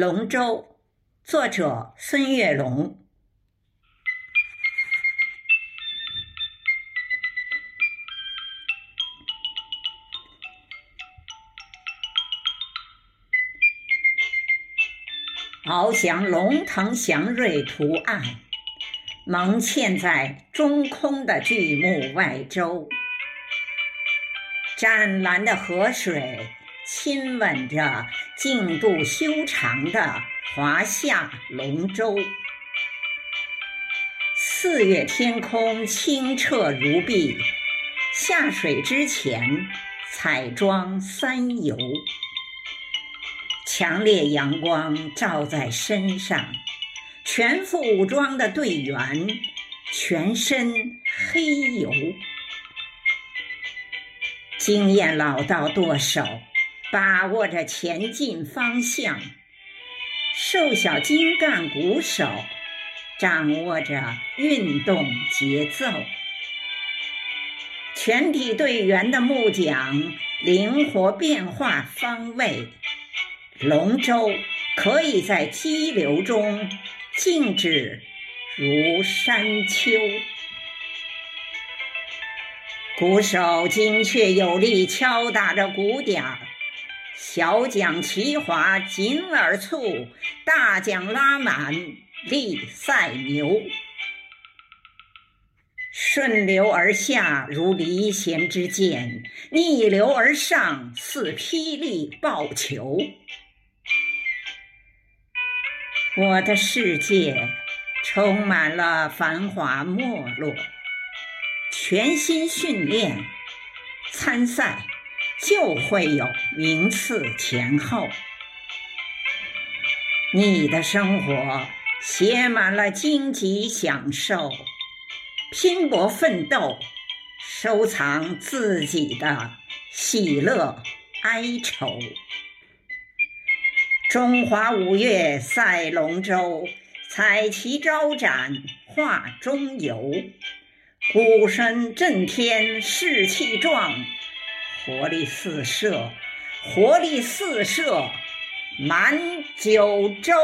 龙舟，作者孙月龙。翱翔龙腾祥瑞图案，蒙嵌在中空的巨木外周。湛蓝的河水亲吻着净度修长的华夏龙舟。四月天空清澈如碧，下水之前彩妆三游。强烈阳光照在身上，全副武装的队员全身黑油。经验老道舵手把握着前进方向，瘦小精干鼓手掌握着运动节奏，全体队员的木桨灵活变化方位。龙舟可以在激流中静止如山丘，鼓手精确有力敲打着鼓点儿，小桨齐划紧而促，大桨拉满力赛牛，顺流而下如离弦之箭，逆流而上似霹雳爆球。我的世界充满了繁华没落，全心训练参赛就会有名次前后。你的生活写满了荆棘享受，拼搏奋斗，收藏自己的喜乐哀愁。中华五岳赛龙舟，彩旗招展画中游。鼓声震天士气壮，活力四射，活力四射满九州。